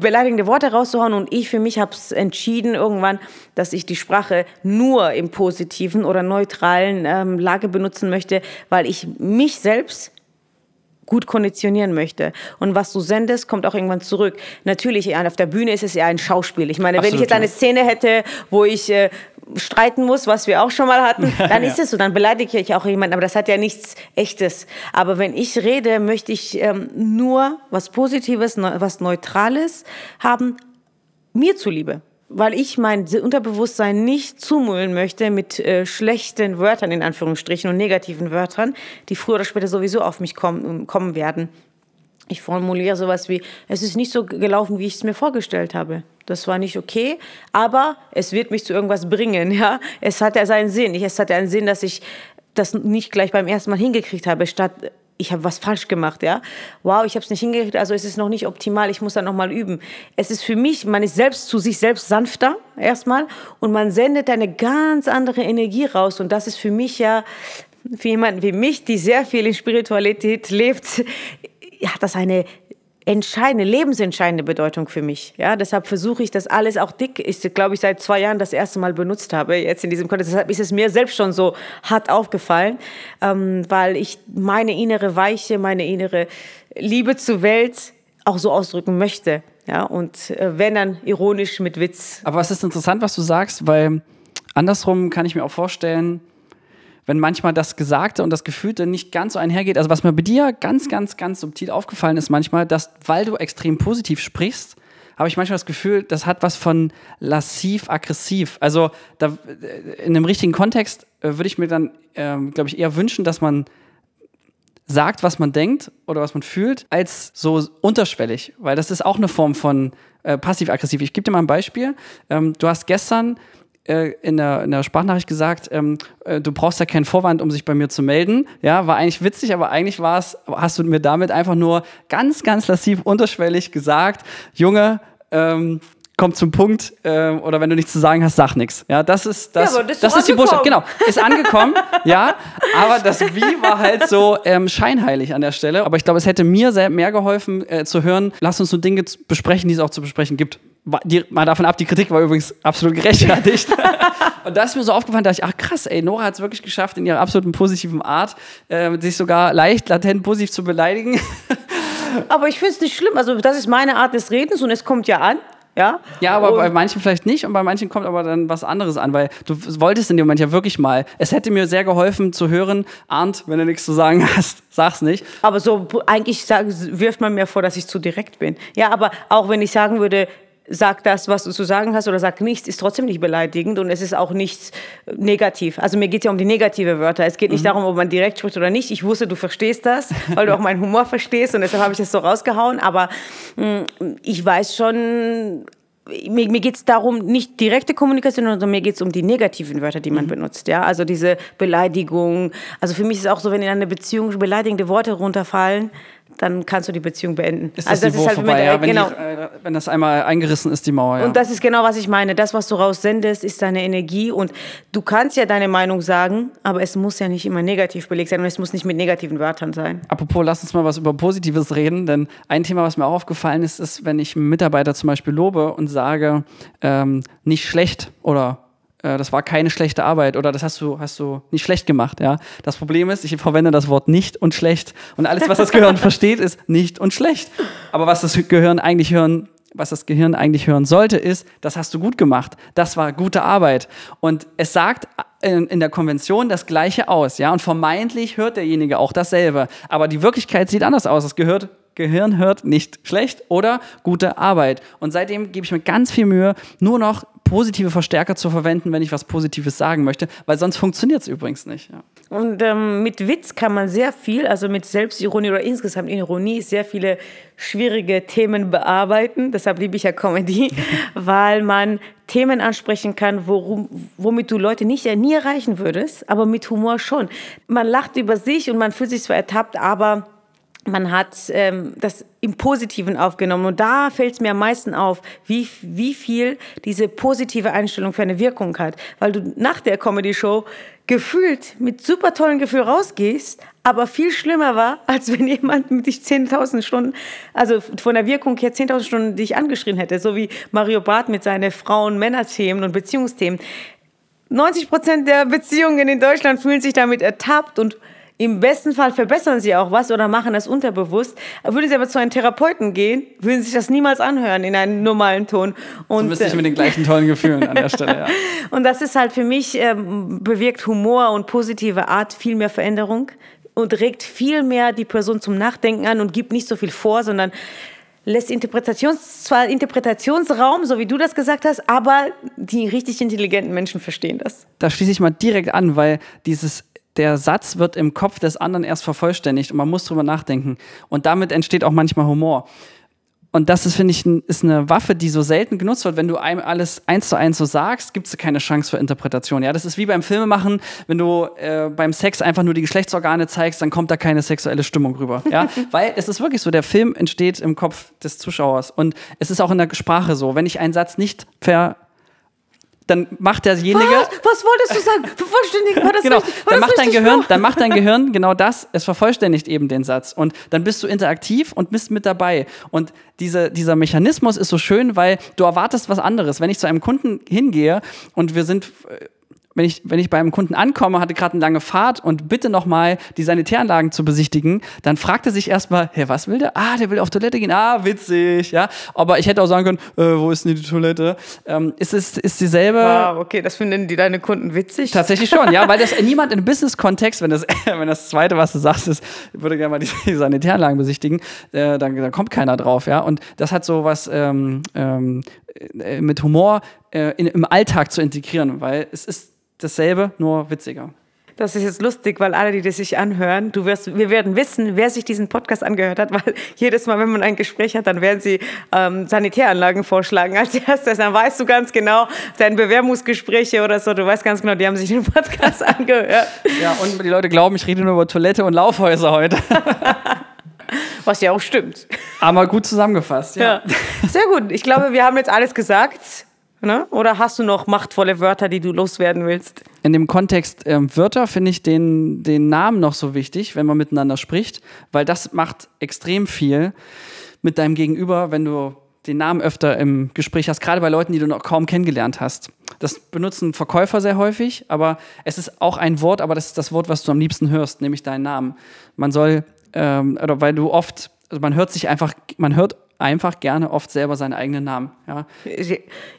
beleidigende Worte rauszuhauen. Und ich für mich habe es entschieden irgendwann, dass ich die Sprache nur im positiven oder neutralen ähm, Lage benutzen möchte, weil ich mich selbst gut konditionieren möchte. Und was du sendest, kommt auch irgendwann zurück. Natürlich, auf der Bühne ist es ja ein Schauspiel. Ich meine, Absolut, wenn ich jetzt eine Szene hätte, wo ich äh, streiten muss, was wir auch schon mal hatten, dann ist es so, dann beleidige ich auch jemanden, aber das hat ja nichts Echtes. Aber wenn ich rede, möchte ich ähm, nur was Positives, was Neutrales haben, mir zuliebe weil ich mein Unterbewusstsein nicht zumüllen möchte mit äh, schlechten Wörtern in Anführungsstrichen und negativen Wörtern, die früher oder später sowieso auf mich kommen, kommen werden. ich formuliere sowas wie, es ist nicht so gelaufen, wie ich es mir vorgestellt habe. Das war nicht okay, aber es wird mich zu irgendwas bringen. Ja? Es hat ja seinen Sinn. Es hat ja einen Sinn, dass ich das nicht gleich beim ersten Mal hingekriegt habe, statt ich habe was falsch gemacht, ja. Wow, ich habe es nicht hingekriegt, also ist es noch nicht optimal, ich muss dann nochmal üben. Es ist für mich, man ist selbst zu sich selbst sanfter erstmal und man sendet eine ganz andere Energie raus und das ist für mich ja, für jemanden wie mich, die sehr viel in Spiritualität lebt, hat das eine entscheidende, lebensentscheidende Bedeutung für mich. Ja, deshalb versuche ich das alles auch dick. Ich glaube ich seit zwei Jahren das erste Mal benutzt habe jetzt in diesem Kontext. Deshalb ist es mir selbst schon so hart aufgefallen, ähm, weil ich meine innere Weiche, meine innere Liebe zur Welt auch so ausdrücken möchte. Ja, und äh, wenn dann ironisch mit Witz. Aber es ist interessant, was du sagst, weil andersrum kann ich mir auch vorstellen, wenn manchmal das Gesagte und das Gefühlte nicht ganz so einhergeht. Also was mir bei dir ganz, ganz, ganz subtil aufgefallen ist manchmal, dass, weil du extrem positiv sprichst, habe ich manchmal das Gefühl, das hat was von lassiv-aggressiv. Also da, äh, in einem richtigen Kontext äh, würde ich mir dann, äh, glaube ich, eher wünschen, dass man sagt, was man denkt oder was man fühlt, als so unterschwellig, weil das ist auch eine Form von äh, passiv-aggressiv. Ich gebe dir mal ein Beispiel. Ähm, du hast gestern äh, in, der, in der Sprachnachricht gesagt, ähm, äh, du brauchst ja keinen Vorwand, um sich bei mir zu melden. Ja, war eigentlich witzig, aber eigentlich war es, hast du mir damit einfach nur ganz, ganz lassiv, unterschwellig gesagt, Junge, ähm, kommt zum Punkt äh, oder wenn du nichts zu sagen hast, sag nichts. Ja, das ist das. Ja, das, das ist die Botschaft. Genau, ist angekommen. ja, aber das Wie war halt so ähm, scheinheilig an der Stelle. Aber ich glaube, es hätte mir sehr mehr geholfen äh, zu hören. Lass uns so Dinge besprechen, die es auch zu besprechen gibt die, mal davon ab, die Kritik war übrigens absolut gerechtfertigt. und das ist mir so aufgefallen, da ich, ach krass, ey, Nora hat es wirklich geschafft, in ihrer absoluten positiven Art, äh, sich sogar leicht, latent positiv zu beleidigen. aber ich finde es nicht schlimm. Also, das ist meine Art des Redens und es kommt ja an. Ja, ja aber und bei manchen vielleicht nicht und bei manchen kommt aber dann was anderes an, weil du wolltest in dem Moment ja wirklich mal. Es hätte mir sehr geholfen zu hören, Arndt, wenn du nichts zu sagen hast, sag's nicht. Aber so eigentlich sag, wirft man mir vor, dass ich zu direkt bin. Ja, aber auch wenn ich sagen würde, sag das, was du zu sagen hast oder sag nichts, ist trotzdem nicht beleidigend und es ist auch nichts negativ. Also mir geht es ja um die negative Wörter. Es geht nicht mhm. darum, ob man direkt spricht oder nicht. Ich wusste, du verstehst das, weil du auch meinen Humor verstehst und deshalb habe ich das so rausgehauen. Aber mh, mm, ich weiß schon, mir, mir geht es darum, nicht direkte Kommunikation, sondern mir geht es um die negativen Wörter, die man mhm. benutzt. Ja? Also diese Beleidigung. Also für mich ist es auch so, wenn in einer Beziehung beleidigende Worte runterfallen, dann kannst du die Beziehung beenden. Ist das also das Niveau ist halt vorbei, ja, wenn, genau. Die, äh, wenn das einmal eingerissen ist, die Mauer. Ja. Und das ist genau, was ich meine. Das, was du raussendest, ist deine Energie und du kannst ja deine Meinung sagen, aber es muss ja nicht immer negativ belegt sein und es muss nicht mit negativen Wörtern sein. Apropos, lass uns mal was über Positives reden, denn ein Thema, was mir auch aufgefallen ist, ist, wenn ich einen Mitarbeiter zum Beispiel lobe und sage, ähm, nicht schlecht oder äh, das war keine schlechte Arbeit oder das hast du, hast du nicht schlecht gemacht, ja. Das Problem ist, ich verwende das Wort nicht und schlecht. Und alles, was das Gehirn versteht, ist nicht und schlecht. Aber was das Gehirn eigentlich hören, was das Gehirn eigentlich hören sollte, ist, das hast du gut gemacht. Das war gute Arbeit. Und es sagt in, in der Konvention das Gleiche aus, ja. Und vermeintlich hört derjenige auch dasselbe. Aber die Wirklichkeit sieht anders aus. Das gehört Gehirn hört nicht schlecht oder gute Arbeit. Und seitdem gebe ich mir ganz viel Mühe, nur noch positive Verstärker zu verwenden, wenn ich was Positives sagen möchte, weil sonst funktioniert es übrigens nicht. Ja. Und ähm, mit Witz kann man sehr viel, also mit Selbstironie oder insgesamt Ironie, sehr viele schwierige Themen bearbeiten. Deshalb liebe ich ja Comedy, weil man Themen ansprechen kann, worum, womit du Leute nicht ja nie erreichen würdest, aber mit Humor schon. Man lacht über sich und man fühlt sich zwar ertappt, aber man hat ähm, das im Positiven aufgenommen. Und da fällt es mir am meisten auf, wie, wie viel diese positive Einstellung für eine Wirkung hat. Weil du nach der Comedy-Show gefühlt mit super tollen Gefühl rausgehst, aber viel schlimmer war, als wenn jemand mit dich 10.000 Stunden, also von der Wirkung her 10.000 Stunden dich angeschrien hätte, so wie Mario Barth mit seinen Frauen-Männer-Themen und Beziehungsthemen. 90 Prozent der Beziehungen in Deutschland fühlen sich damit ertappt und im besten Fall verbessern sie auch was oder machen das unterbewusst. Würden sie aber zu einem Therapeuten gehen, würden sie sich das niemals anhören in einem normalen Ton. Und Zumindest nicht mit den gleichen tollen Gefühlen an der Stelle, ja. Und das ist halt für mich, ähm, bewirkt Humor und positive Art viel mehr Veränderung und regt viel mehr die Person zum Nachdenken an und gibt nicht so viel vor, sondern lässt Interpretations, zwar Interpretationsraum, so wie du das gesagt hast, aber die richtig intelligenten Menschen verstehen das. Da schließe ich mal direkt an, weil dieses der Satz wird im Kopf des anderen erst vervollständigt und man muss drüber nachdenken. Und damit entsteht auch manchmal Humor. Und das ist, finde ich, ist eine Waffe, die so selten genutzt wird. Wenn du einem alles eins zu eins so sagst, gibt es keine Chance für Interpretation. Ja, das ist wie beim Filmemachen, wenn du äh, beim Sex einfach nur die Geschlechtsorgane zeigst, dann kommt da keine sexuelle Stimmung rüber. Ja, weil es ist wirklich so, der Film entsteht im Kopf des Zuschauers. Und es ist auch in der Sprache so. Wenn ich einen Satz nicht ver dann macht derjenige. Was, was wolltest du sagen? Vervollständigen war das genau. richtig? War Dann macht dein Gehirn, dann macht dein Gehirn genau das. Es vervollständigt eben den Satz und dann bist du interaktiv und bist mit dabei. Und diese, dieser Mechanismus ist so schön, weil du erwartest was anderes. Wenn ich zu einem Kunden hingehe und wir sind äh, wenn ich, wenn ich bei einem Kunden ankomme, hatte gerade eine lange Fahrt und bitte nochmal die Sanitäranlagen zu besichtigen, dann fragt er sich erstmal, hey, was will der? Ah, der will auf Toilette gehen. Ah, witzig, ja. Aber ich hätte auch sagen können, äh, wo ist denn die Toilette? Ähm, ist es ist dieselbe. Wow, okay, das finden die deine Kunden witzig. Tatsächlich schon, ja, weil das niemand im Business-Kontext, wenn das, wenn das Zweite, was du sagst, ist, ich würde gerne mal die, die Sanitäranlagen besichtigen, äh, dann, dann kommt keiner drauf, ja. Und das hat so was ähm, ähm, äh, mit Humor äh, in, im Alltag zu integrieren, weil es ist dasselbe, nur witziger. Das ist jetzt lustig, weil alle, die das sich anhören, du wirst, wir werden wissen, wer sich diesen Podcast angehört hat, weil jedes Mal, wenn man ein Gespräch hat, dann werden sie ähm, Sanitäranlagen vorschlagen als erstes. Dann weißt du ganz genau, deine Bewerbungsgespräche oder so, du weißt ganz genau, die haben sich den Podcast angehört. Ja, und die Leute glauben, ich rede nur über Toilette und Laufhäuser heute. Was ja auch stimmt. Aber gut zusammengefasst, ja. Ja. Sehr gut. Ich glaube, wir haben jetzt alles gesagt. Ne? Oder hast du noch machtvolle Wörter, die du loswerden willst? In dem Kontext ähm, Wörter finde ich den, den Namen noch so wichtig, wenn man miteinander spricht, weil das macht extrem viel mit deinem Gegenüber, wenn du den Namen öfter im Gespräch hast, gerade bei Leuten, die du noch kaum kennengelernt hast. Das benutzen Verkäufer sehr häufig, aber es ist auch ein Wort, aber das ist das Wort, was du am liebsten hörst, nämlich deinen Namen. Man soll, ähm, oder weil du oft, also man hört sich einfach, man hört einfach gerne oft selber seinen eigenen Namen. Ja.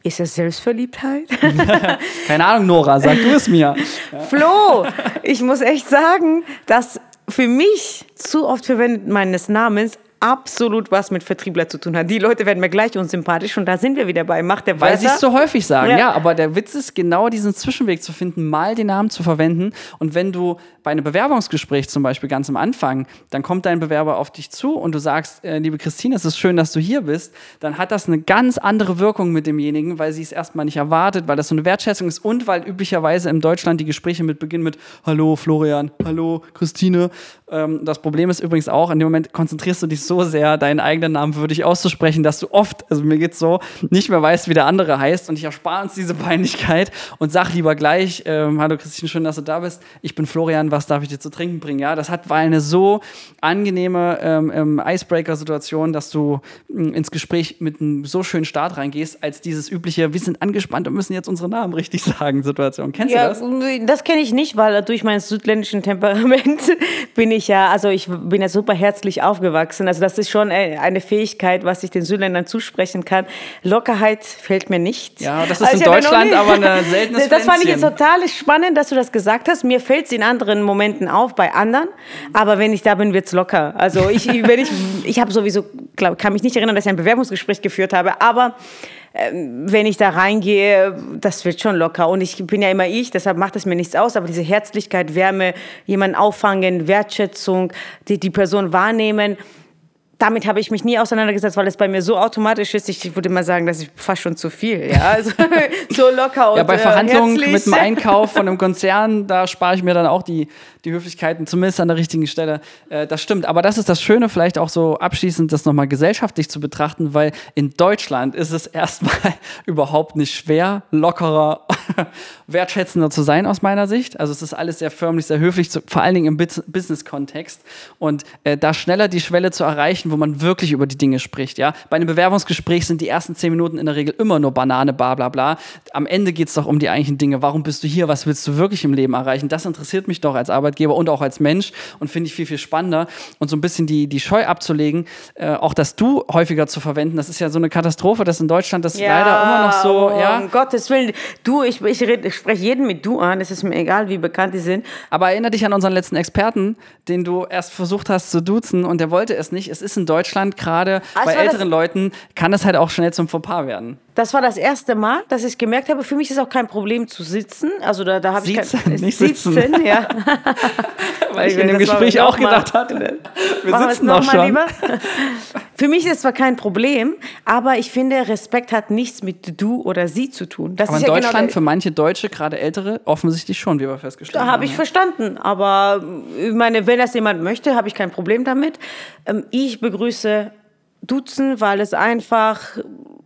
Ist das Selbstverliebtheit? Keine Ahnung, Nora, sag du es mir. Flo, ich muss echt sagen, dass für mich zu oft Verwenden meines Namens absolut was mit Vertriebler zu tun hat. Die Leute werden mir gleich unsympathisch und da sind wir wieder bei Macht der Weil sie es so häufig sagen, Ja. ja. Aber der Witz ist genau diesen Zwischenweg zu finden, mal den Namen zu verwenden. Und wenn du bei einem Bewerbungsgespräch zum Beispiel ganz am Anfang, dann kommt dein Bewerber auf dich zu und du sagst, äh, liebe Christine, es ist schön, dass du hier bist, dann hat das eine ganz andere Wirkung mit demjenigen, weil sie es erstmal nicht erwartet, weil das so eine Wertschätzung ist und weil üblicherweise in Deutschland die Gespräche mit beginnen mit Hallo Florian, Hallo Christine. Ähm, das Problem ist übrigens auch, in dem Moment konzentrierst du dich so sehr, deinen eigenen Namen würdig auszusprechen, dass du oft, also mir geht's so, nicht mehr weißt, wie der andere heißt und ich erspare uns diese Peinlichkeit und sag lieber gleich, ähm, hallo Christine, schön, dass du da bist. Ich bin Florian, was darf ich dir zu trinken bringen? Ja, das hat, war eine so angenehme ähm, ähm, Icebreaker-Situation, dass du mh, ins Gespräch mit einem so schönen Start reingehst, als dieses übliche, wir sind angespannt und müssen jetzt unsere Namen richtig sagen Situation. Kennst Ja, du das? das kenne ich nicht, weil durch mein südländischen Temperament bin ich ja, also ich bin ja super herzlich aufgewachsen. Also das ist schon äh, eine Fähigkeit, was ich den Südländern zusprechen kann. Lockerheit fällt mir nicht. Ja, das ist Also in Deutschland nie- aber eine seltenes Das fand ich jetzt total spannend, dass du das gesagt hast. Mir fällt es in anderen Momenten auf, bei anderen. Aber wenn ich da bin, wird es locker. Also ich, wenn ich, ich habe sowieso, glaub, kann mich nicht erinnern, dass ich ein Bewerbungsgespräch geführt habe, aber ähm, wenn ich da reingehe, das wird schon locker. Und ich bin ja immer ich, deshalb macht es mir nichts aus. Aber diese Herzlichkeit, Wärme, jemanden auffangen, Wertschätzung, die, die Person wahrnehmen, damit habe ich mich nie auseinandergesetzt, weil es bei mir so automatisch ist. Ich würde mal sagen, das ist fast schon zu viel. Ja, also, so locker und Ja, bei äh, Verhandlungen herzlich. mit dem Einkauf von einem Konzern, da spare ich mir dann auch die, die Höflichkeiten, zumindest an der richtigen Stelle. Äh, das stimmt. Aber das ist das Schöne, vielleicht auch so abschließend, das nochmal gesellschaftlich zu betrachten, weil in Deutschland ist es erstmal überhaupt nicht schwer, lockerer, wertschätzender zu sein aus meiner Sicht. Also es ist alles sehr förmlich, sehr höflich, vor allen Dingen im Bus- Business-Kontext. Und äh, da schneller die Schwelle zu erreichen, wo man wirklich über die Dinge spricht. Ja? Bei einem Bewerbungsgespräch sind die ersten zehn Minuten in der Regel immer nur Banane, bla bla bla. Am Ende geht es doch um die eigentlichen Dinge. Warum bist du hier? Was willst du wirklich im Leben erreichen? Das interessiert mich doch als Arbeitgeber und auch als Mensch und finde ich viel, viel spannender. Und so ein bisschen die, die Scheu abzulegen, äh, auch das Du häufiger zu verwenden, das ist ja so eine Katastrophe, dass in Deutschland das leider immer noch so, oh, ja. Um Gottes Willen. Du, ich, ich, red- ich spreche jeden mit du an. Es ist mir egal, wie bekannt die sind. Aber erinnere dich an unseren letzten Experten, den du erst versucht hast zu duzen und der wollte es nicht. Es ist in in Deutschland gerade Also bei älteren Leuten kann das halt auch schnell zum Fauxpas werden. Das war das erste Mal, dass ich gemerkt habe, für mich ist auch kein Problem zu sitzen. Also da, da habe ich Sitzen, kein nicht sitzen. ja. Weil ich in dem Gespräch auch mal- gedacht hatte, wir Machen wir es sitzen auch noch mal schon. lieber. Für mich ist es zwar kein Problem, aber ich finde, Respekt hat nichts mit du oder sie zu tun. Das Aber ist in ja Deutschland genau für manche Deutsche, gerade ältere, offensichtlich schon, wie wir festgestellt Da haben. habe ich verstanden, aber äh, ich meine, wenn das jemand möchte, habe ich kein Problem damit. Ähm, Ich begrüße Duzen, weil es einfach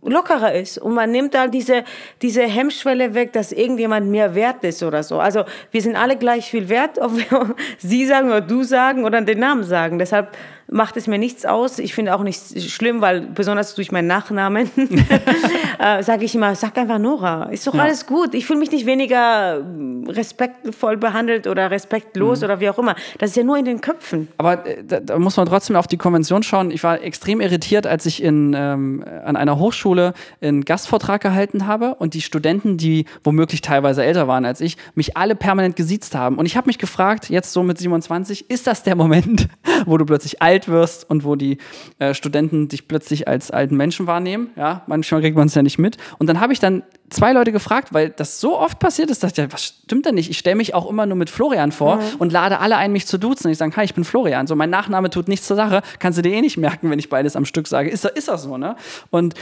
lockerer ist und man nimmt da diese, diese Hemmschwelle weg, dass irgendjemand mehr wert ist oder so. Also wir sind alle gleich viel wert, ob wir sie sagen oder du sagen oder den Namen sagen. Deshalb macht es mir nichts aus. Ich finde auch nicht schlimm, weil besonders durch meinen Nachnamen äh, sage ich immer, sag einfach Nora. Ist doch Ja. alles gut. Ich fühle mich nicht weniger äh, respektvoll behandelt oder respektlos oder wie auch immer. Das ist ja nur in den Köpfen. Aber äh, da, da muss man trotzdem auf die Konvention schauen. Ich war extrem irritiert, als ich in, ähm, an einer Hochschule einen Gastvortrag gehalten habe und die Studenten, die womöglich teilweise älter waren als ich, mich alle permanent gesiezt haben. Und ich habe mich gefragt, jetzt so mit 27, ist das der Moment, wo du plötzlich alt wirst und wo die äh, Studenten dich plötzlich als alten Menschen wahrnehmen? Ja, manchmal kriegt man es ja nicht mit. Und dann habe ich dann zwei Leute gefragt, weil das so oft passiert ist, dass ich dachte, was stimmt denn nicht? Ich stelle mich auch immer nur mit Florian vor und lade alle ein, mich zu duzen. Und ich sage, hi, ich bin Florian. So, mein Nachname tut nichts zur Sache. Kannst du dir eh nicht merken, wenn ich beides am Stück sage. Ist, ist das so, ne? Und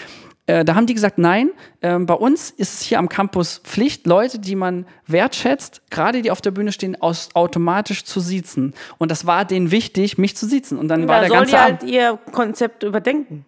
äh, da haben die gesagt, nein, ähm, bei uns ist es hier am Campus Pflicht, Leute, die man wertschätzt, gerade die auf der Bühne stehen, aus, automatisch zu siezen. Und das war denen wichtig, mich zu siezen. Und dann war Da der soll ganze die Abend. halt ihr Konzept überdenken.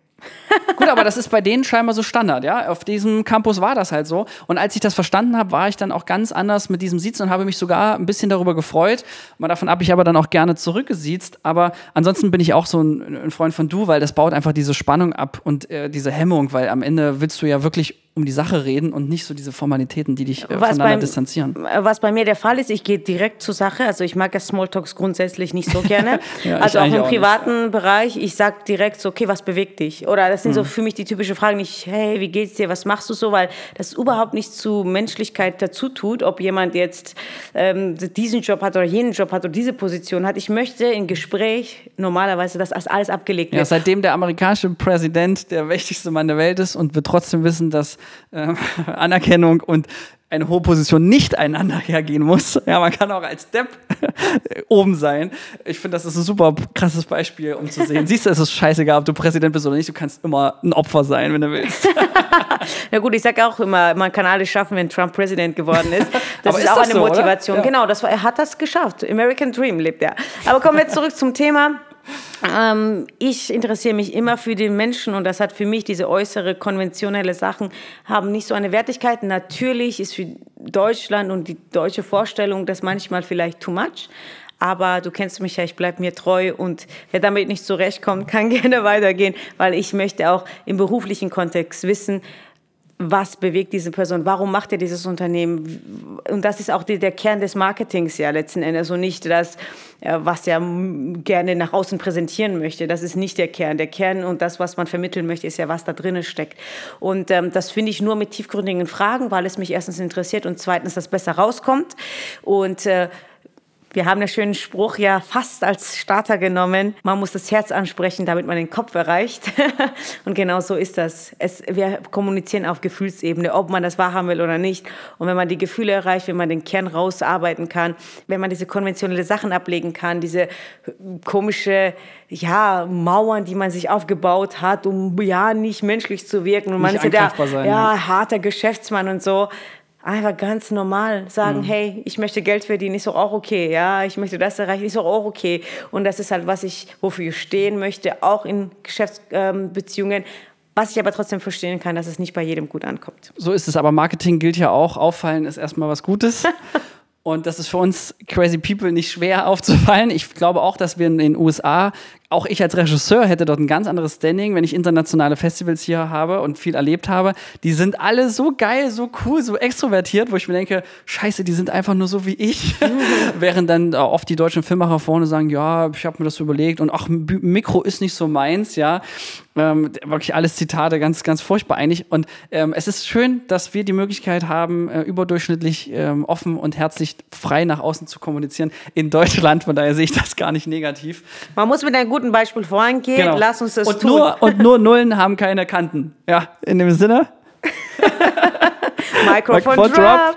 Gut, aber das ist bei denen scheinbar so Standard, ja. Auf diesem Campus war das halt so. Und als ich das verstanden habe, war ich dann auch ganz anders mit diesem Siezen und habe mich sogar ein bisschen darüber gefreut. Mal davon ab, ich aber dann auch gerne zurückgesiezt. Aber ansonsten bin ich auch so ein, ein Freund von du, weil das baut einfach diese Spannung ab und äh, diese Hemmung, weil am Ende willst du ja wirklich um die Sache reden und nicht so diese Formalitäten, die dich äh, voneinander beim- distanzieren. Was bei mir der Fall ist, ich gehe direkt zur Sache. Also ich mag das Smalltalks grundsätzlich nicht so gerne. Ja, also auch im auch nicht. privaten Bereich, ich sag direkt so, okay, was bewegt dich? Oder das sind Mhm. so für mich die typischen Fragen, nicht, hey, wie geht's dir, was machst du so? Weil das überhaupt nichts zu Menschlichkeit dazu tut, ob jemand jetzt ähm, diesen Job hat oder jenen Job hat oder diese Position hat. Ich möchte im Gespräch normalerweise, dass das alles abgelegt Ja, wird. seitdem der amerikanische Präsident der mächtigste Mann der Welt ist und wir trotzdem wissen, dass ähm, Anerkennung und eine hohe Position nicht einander hergehen muss. Ja, man kann auch als Depp oben sein. Ich finde, das ist ein super krasses Beispiel, um zu sehen. Siehst du, es ist scheißegal, ob du Präsident bist oder nicht. Du kannst immer ein Opfer sein, wenn du willst. Na gut, ich sage auch immer, man kann alles schaffen, wenn Trump Präsident geworden ist. Das ist, ist auch das eine so? Motivation. Ja. Genau, das war, er hat das geschafft. American Dream lebt er. Aber kommen wir zurück zum Thema. Ähm, ich interessiere mich immer für den Menschen und das hat für mich diese äußere konventionelle Sachen haben nicht so eine Wertigkeit. Natürlich ist für Deutschland und die deutsche Vorstellung das manchmal vielleicht too much. Aber du kennst mich ja, ich bleibe mir treu und wer damit nicht zurechtkommt, kann gerne weitergehen, weil ich möchte auch im beruflichen Kontext wissen, was bewegt diese Person, warum macht er dieses Unternehmen? Und das ist auch die, der Kern des Marketings ja letzten Endes und nicht das, äh, was er gerne nach außen präsentieren möchte. Das ist nicht der Kern. Der Kern und das, was man vermitteln möchte, ist ja, was da drinnen steckt. Und ähm, das finde ich nur mit tiefgründigen Fragen, weil es mich erstens interessiert und zweitens, das besser rauskommt. Und äh, wir haben einen schönen Spruch ja fast als Starter genommen. Man muss das Herz ansprechen, damit man den Kopf erreicht. Und genau so ist das. Es, wir kommunizieren auf Gefühlsebene, ob man das wahrhaben will oder nicht. Und wenn man die Gefühle erreicht, wenn man den Kern rausarbeiten kann, wenn man diese konventionelle Sachen ablegen kann, diese komische ja, Mauern, die man sich aufgebaut hat, um ja nicht menschlich zu wirken. Und man Nicht ist ja der ja, harter Geschäftsmann und so einfach ganz normal Mhm. sagen, hey, ich möchte Geld verdienen, ist doch auch okay, ja, ich möchte das erreichen, ist doch auch okay. Und das ist halt, was ich, wofür ich stehen möchte, auch in Geschäftsbeziehungen. Was ich aber trotzdem verstehen kann, dass es nicht bei jedem gut ankommt. So ist es, aber Marketing gilt ja auch. Auffallen ist erstmal was Gutes. Und das ist für uns Crazy People nicht schwer aufzufallen. Ich glaube auch, dass wir in den USA, auch ich als Regisseur hätte dort ein ganz anderes Standing, wenn ich internationale Festivals hier habe und viel erlebt habe. Die sind alle so geil, so cool, so extrovertiert, wo ich mir denke, scheiße, die sind einfach nur so wie ich. Während dann oft die deutschen Filmmacher vorne sagen, ja, ich habe mir das überlegt und ach, Mikro ist nicht so meins, ja. Ähm, wirklich alles Zitate, ganz, ganz furchtbar eigentlich. Und ähm, es ist schön, dass wir die Möglichkeit haben, äh, überdurchschnittlich ähm, offen und herzlich frei nach außen zu kommunizieren in Deutschland. Von daher sehe ich das gar nicht negativ. Man muss mit einem guten Beispiel vorangeht, Genau. lass uns das und tun. Nur, und nur Nullen haben keine Kanten. Ja, in dem Sinne. Mikrofon Mikrofon drop.